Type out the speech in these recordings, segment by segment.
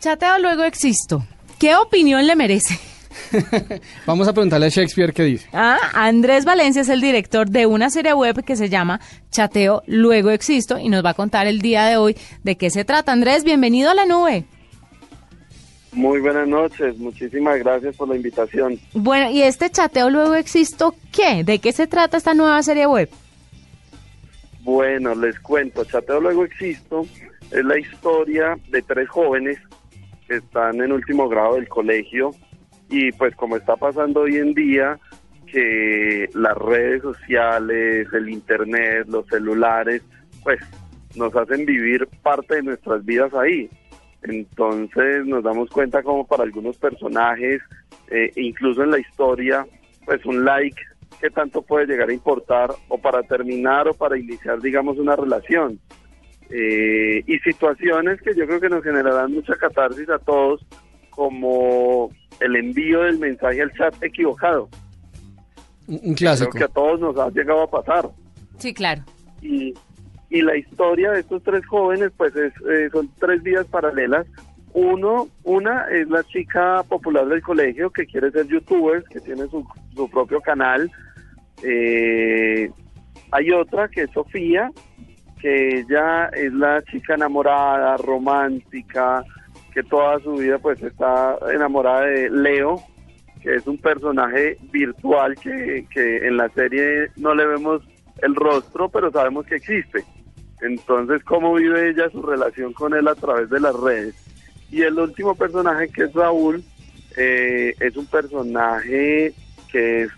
Chateo luego existo. ¿Qué opinión le merece? Vamos a preguntarle a Shakespeare qué dice. Ah, Andrés Valencia es el director de una serie web que se llama Chateo Luego Existo y nos va a contar el día de hoy de qué se trata. Andrés, bienvenido a la nube. Muy buenas noches, muchísimas gracias por la invitación. Bueno, ¿y este Chateo Luego Existo qué? ¿De qué se trata esta nueva serie web? Bueno, les cuento, Chateo Luego Existo es la historia de tres jóvenes que están en último grado del colegio y pues como está pasando hoy en día, que las redes sociales, el internet, los celulares, pues nos hacen vivir parte de nuestras vidas ahí. Entonces nos damos cuenta como para algunos personajes, eh, incluso en la historia, pues un like que tanto puede llegar a importar o para terminar o para iniciar, digamos, una relación. Eh, y situaciones que yo creo que nos generarán mucha catarsis a todos, como el envío del mensaje al chat equivocado. Un clásico. Creo que a todos nos ha llegado a pasar. Sí, claro. Y, y la historia de estos tres jóvenes, pues es, eh, son tres vidas paralelas. Uno, una es la chica popular del colegio que quiere ser youtuber, que tiene su, su propio canal. Eh, hay otra que es Sofía, que ella es la chica enamorada, romántica, que toda su vida pues está enamorada de Leo, que es un personaje virtual que, que en la serie no le vemos el rostro, pero sabemos que existe. Entonces, ¿cómo vive ella su relación con él a través de las redes? Y el último personaje, que es Raúl, eh, es un personaje que es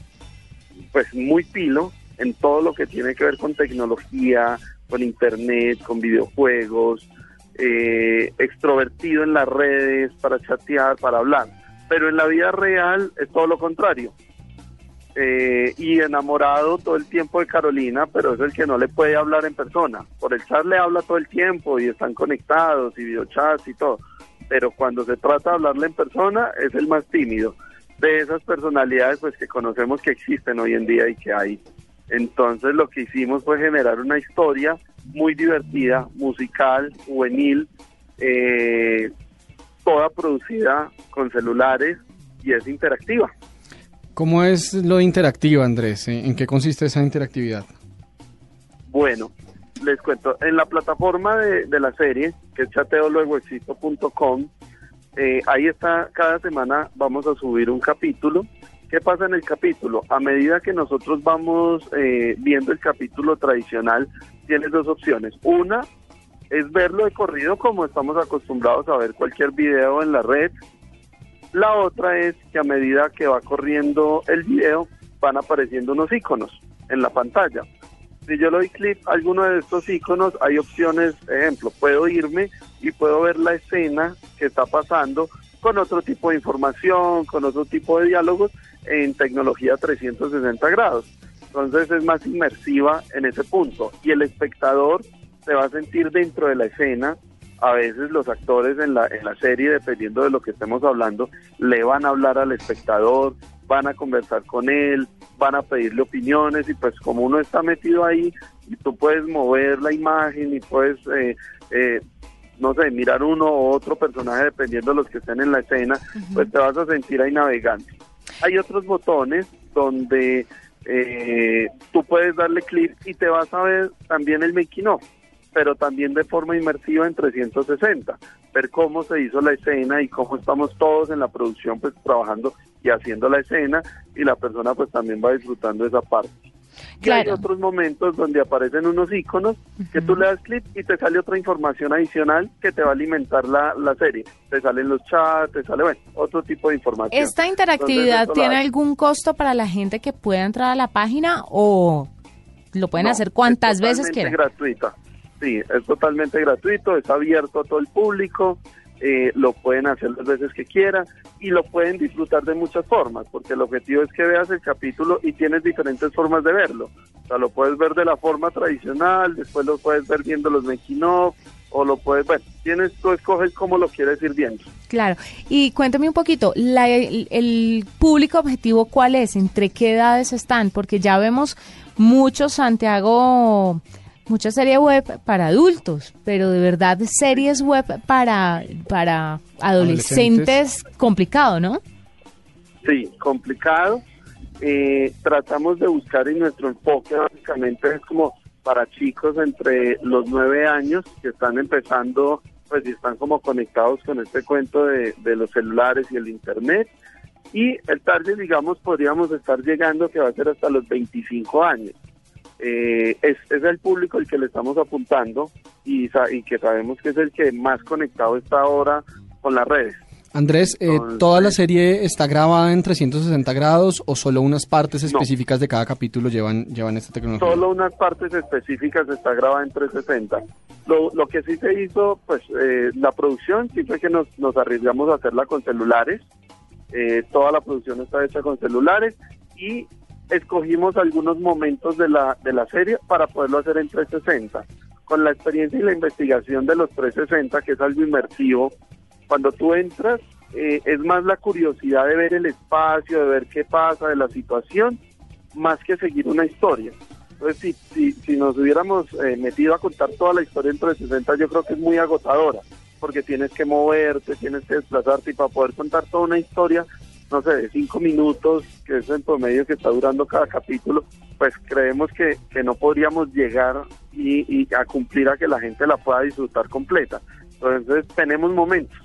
pues muy pilo en todo lo que tiene que ver con tecnología, con internet, con videojuegos, eh, extrovertido en las redes para chatear, para hablar. Pero en la vida real es todo lo contrario. Eh, y enamorado todo el tiempo de Carolina, pero es el que no le puede hablar en persona. Por el chat le habla todo el tiempo y están conectados y videochats y todo. Pero cuando se trata de hablarle en persona es el más tímido. De esas personalidades pues que conocemos que existen hoy en día y que hay. Entonces lo que hicimos fue generar una historia muy divertida, musical, juvenil, eh, toda producida con celulares y es interactiva. ¿Cómo es lo interactivo, Andrés? ¿En qué consiste esa interactividad? Bueno, les cuento, en la plataforma de, de la serie, que es chateoluegoexisto.com, eh, ahí está, cada semana vamos a subir un capítulo. ¿Qué pasa en el capítulo? A medida que nosotros vamos eh, viendo el capítulo tradicional, tienes dos opciones. Una es verlo de corrido como estamos acostumbrados a ver cualquier video en la red. La otra es que a medida que va corriendo el video van apareciendo unos iconos en la pantalla. Si yo le doy clic a alguno de estos iconos, hay opciones, ejemplo, puedo irme y puedo ver la escena que está pasando con otro tipo de información, con otro tipo de diálogos en tecnología 360 grados. Entonces es más inmersiva en ese punto y el espectador se va a sentir dentro de la escena. A veces los actores en la, en la serie, dependiendo de lo que estemos hablando, le van a hablar al espectador, van a conversar con él, van a pedirle opiniones y pues como uno está metido ahí y tú puedes mover la imagen y puedes, eh, eh, no sé, mirar uno u otro personaje dependiendo de los que estén en la escena, pues te vas a sentir ahí navegando. Hay otros botones donde eh, tú puedes darle clic y te vas a ver también el making of, pero también de forma inmersiva en 360, ver cómo se hizo la escena y cómo estamos todos en la producción pues trabajando y haciendo la escena y la persona pues también va disfrutando esa parte. Y hay otros momentos donde aparecen unos iconos que tú le das clic y te sale otra información adicional que te va a alimentar la, la serie. Te salen los chats, te sale, bueno, otro tipo de información. ¿Esta interactividad tiene algún costo para la gente que pueda entrar a la página o lo pueden hacer cuantas veces quieran? Es gratuita. Sí, es totalmente gratuito, es abierto a todo el público. Eh, lo pueden hacer las veces que quieran y lo pueden disfrutar de muchas formas, porque el objetivo es que veas el capítulo y tienes diferentes formas de verlo. O sea, lo puedes ver de la forma tradicional, después lo puedes ver viendo los making of, o lo puedes, bueno, tienes, tú escoges cómo lo quieres ir viendo. Claro, y cuéntame un poquito, la, el, el, público objetivo cuál es, entre qué edades están, porque ya vemos muchos Santiago mucha serie web para adultos, pero de verdad series web para, para adolescentes, complicado, ¿no? Sí, complicado. Eh, tratamos de buscar y nuestro enfoque básicamente es como para chicos entre los nueve años que están empezando, pues y están como conectados con este cuento de, de los celulares y el internet. Y el target, digamos, podríamos estar llegando que va a ser hasta los 25 años. Eh, es, es, el público el que le estamos apuntando y, y, que sabemos que es el que más conectado está ahora con las redes. Andrés, eh, ¿toda la serie está grabada en 360 grados o solo unas partes específicas de cada capítulo llevan, llevan esta tecnología? Solo unas partes específicas está grabada en 360. Lo, lo que sí se hizo, pues eh, la producción sí fue que nos, nos arriesgamos a hacerla con celulares. Eh, toda la producción está hecha con celulares y escogimos algunos momentos de la, de la serie para poderlo hacer en 360. Con la experiencia y la investigación de los 360, que es algo inmersivo, cuando tú entras, eh, es más la curiosidad de ver el espacio, de ver qué pasa, de la situación, más que seguir una historia. Entonces, si, si, si nos hubiéramos eh, metido a contar toda la historia en 360, yo creo que es muy agotadora, porque tienes que moverte, tienes que desplazarte y para poder contar toda una historia, no sé, de cinco minutos, que es el promedio que está durando cada capítulo, pues creemos que, que no podríamos llegar y, y a cumplir a que la gente la pueda disfrutar completa. Entonces, tenemos momentos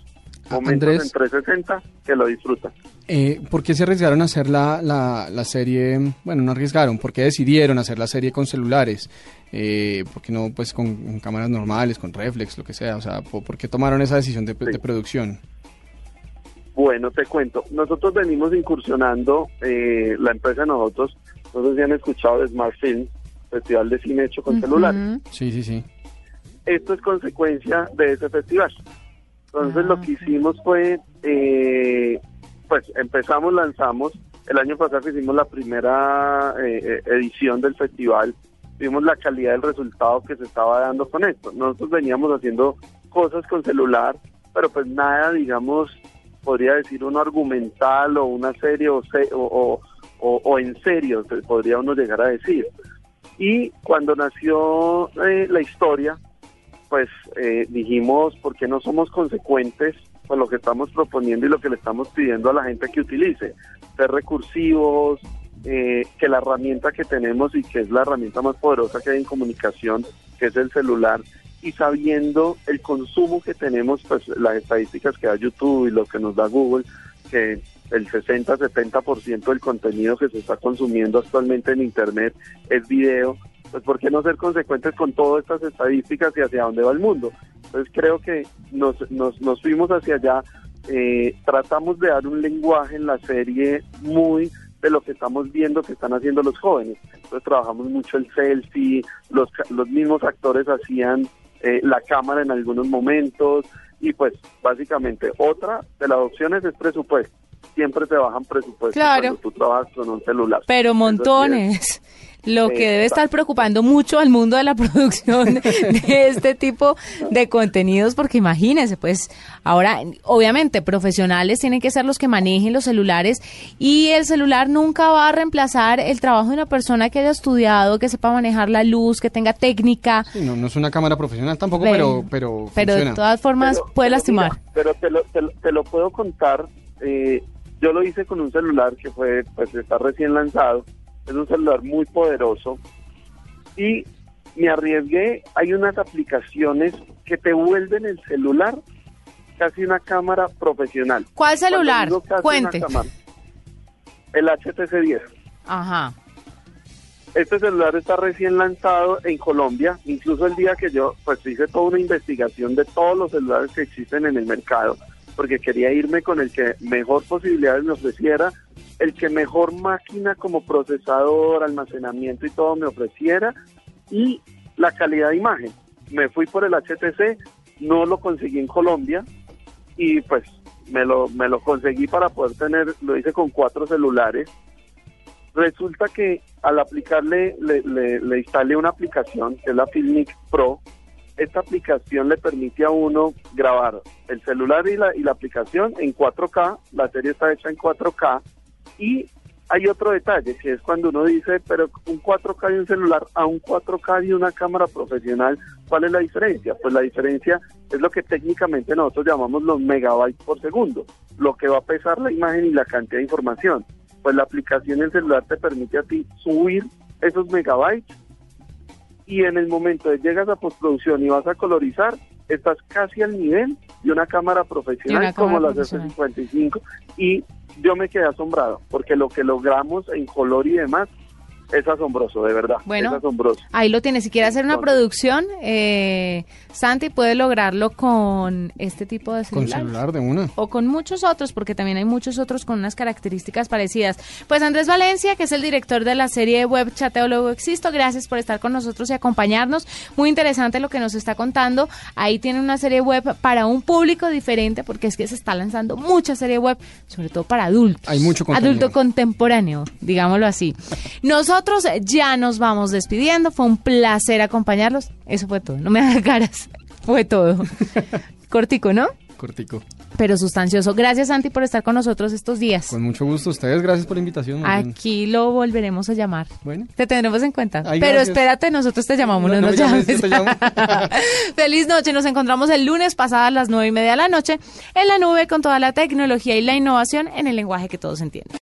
momentos Andrés, en 360 que lo disfrutan. Eh, ¿Por qué se arriesgaron a hacer la, la, serie? Bueno, no arriesgaron, ¿por qué decidieron hacer la serie con celulares? Eh, ¿Por qué no pues con, cámaras normales, con reflex, lo que sea? O sea, ¿por, qué tomaron esa decisión de, producción? Bueno, te cuento. Nosotros venimos incursionando, eh, la empresa de nosotros, no sé si han escuchado de Smart Film, Festival de Cine hecho con celulares. Sí, sí, sí. Esto es consecuencia de ese festival. Entonces lo que hicimos fue, eh, pues empezamos, lanzamos, el año pasado hicimos la primera eh, eh, edición del festival, vimos la calidad del resultado que se estaba dando con esto. Nosotros veníamos haciendo cosas con celular, pero pues nada, digamos, podría decir uno argumental o una serie o, o, o, en serio, podría uno llegar a decir. Y cuando nació la historia, pues eh, dijimos, ¿por qué no somos consecuentes con lo que estamos proponiendo y lo que le estamos pidiendo a la gente que utilice? Ser recursivos, eh, que la herramienta que tenemos y que es la herramienta más poderosa que hay en comunicación, que es el celular, y sabiendo el consumo que tenemos, pues las estadísticas que da YouTube y lo que nos da Google, que el 60-70% del contenido que se está consumiendo actualmente en Internet es video, pues ¿por qué no ser consecuentes con todas estas estadísticas y hacia dónde va el mundo? Entonces creo que nos, nos, nos fuimos hacia allá, eh, tratamos de dar un lenguaje en la serie muy de lo que estamos viendo que están haciendo los jóvenes. Entonces trabajamos mucho el selfie, los, los mismos actores hacían eh, la cámara en algunos momentos y pues básicamente otra de las opciones es presupuesto. Siempre te bajan presupuestos cuando tú trabajas con un celular. Pero montones lo que debe estar preocupando mucho al mundo de la producción de este tipo de contenidos, porque imagínense, pues ahora, obviamente, profesionales tienen que ser los que manejen los celulares y el celular nunca va a reemplazar el trabajo de una persona que haya estudiado, que sepa manejar la luz, que tenga técnica. no, no es una cámara profesional tampoco, pero pero Pero de todas formas puede lastimar. pero te lo, te, lo puedo contar. Eh, yo lo hice con un celular que fue, pues está recién lanzado es un celular muy poderoso y me arriesgué, hay unas aplicaciones que te vuelven el celular casi una cámara profesional. ¿Cuál celular? Cuente. el HTC 10. Ajá. Este celular está recién lanzado en Colombia, incluso el día que yo pues hice toda una investigación de todos los celulares que existen en el mercado, porque quería irme con el que mejor posibilidades me ofreciera el que mejor máquina como procesador, almacenamiento y todo me ofreciera y la calidad de imagen. Me fui por el HTC, no lo conseguí en Colombia y pues me lo, me lo conseguí para poder tener, lo hice con cuatro celulares. Resulta que al aplicarle, le, le, instalé una aplicación que es la Filmic Pro. Esta aplicación le permite a uno grabar el celular y la, y la aplicación en 4K. La serie está hecha en 4K y hay otro detalle, que es cuando uno dice, pero un 4K de un celular a un 4K de una cámara profesional, ¿cuál es la diferencia? Pues la diferencia es lo que técnicamente nosotros llamamos los megabytes por segundo, lo que va a pesar la imagen y la cantidad de información. Pues la aplicación en celular te permite a ti subir esos megabytes y en el momento de llegas a postproducción y vas a colorizar, estás casi al nivel de una cámara profesional como la de 55 y yo me quedé asombrado porque lo que logramos en color y demás es asombroso, de verdad. Bueno, es asombroso. ahí lo tiene. Si quiere hacer una producción, eh, Santi puede lograrlo con este tipo de celular. Con celular de una. O con muchos otros, porque también hay muchos otros con unas características parecidas. Pues Andrés Valencia, que es el director de la serie web Chateo Luego Existo, gracias por estar con nosotros y acompañarnos. Muy interesante lo que nos está contando. Ahí tiene una serie web para un público diferente, porque es que se está lanzando mucha serie web, sobre todo para adultos. Hay mucho contenido. Adulto contemporáneo, digámoslo así. Nosotros ya nos vamos despidiendo. Fue un placer acompañarlos. Eso fue todo. No me hagas caras. Fue todo. Cortico, ¿no? Cortico. Pero sustancioso. Gracias, Santi, por estar con nosotros estos días. Con mucho gusto. Ustedes, gracias por la invitación. Aquí lo volveremos a llamar. Bueno. Te tendremos en cuenta. Pero espérate, nosotros te llamamos, no, nos llames. Feliz noche. Nos encontramos el lunes pasadas las nueve y media de la noche en la nube con toda la tecnología y la innovación en el lenguaje que todos entienden.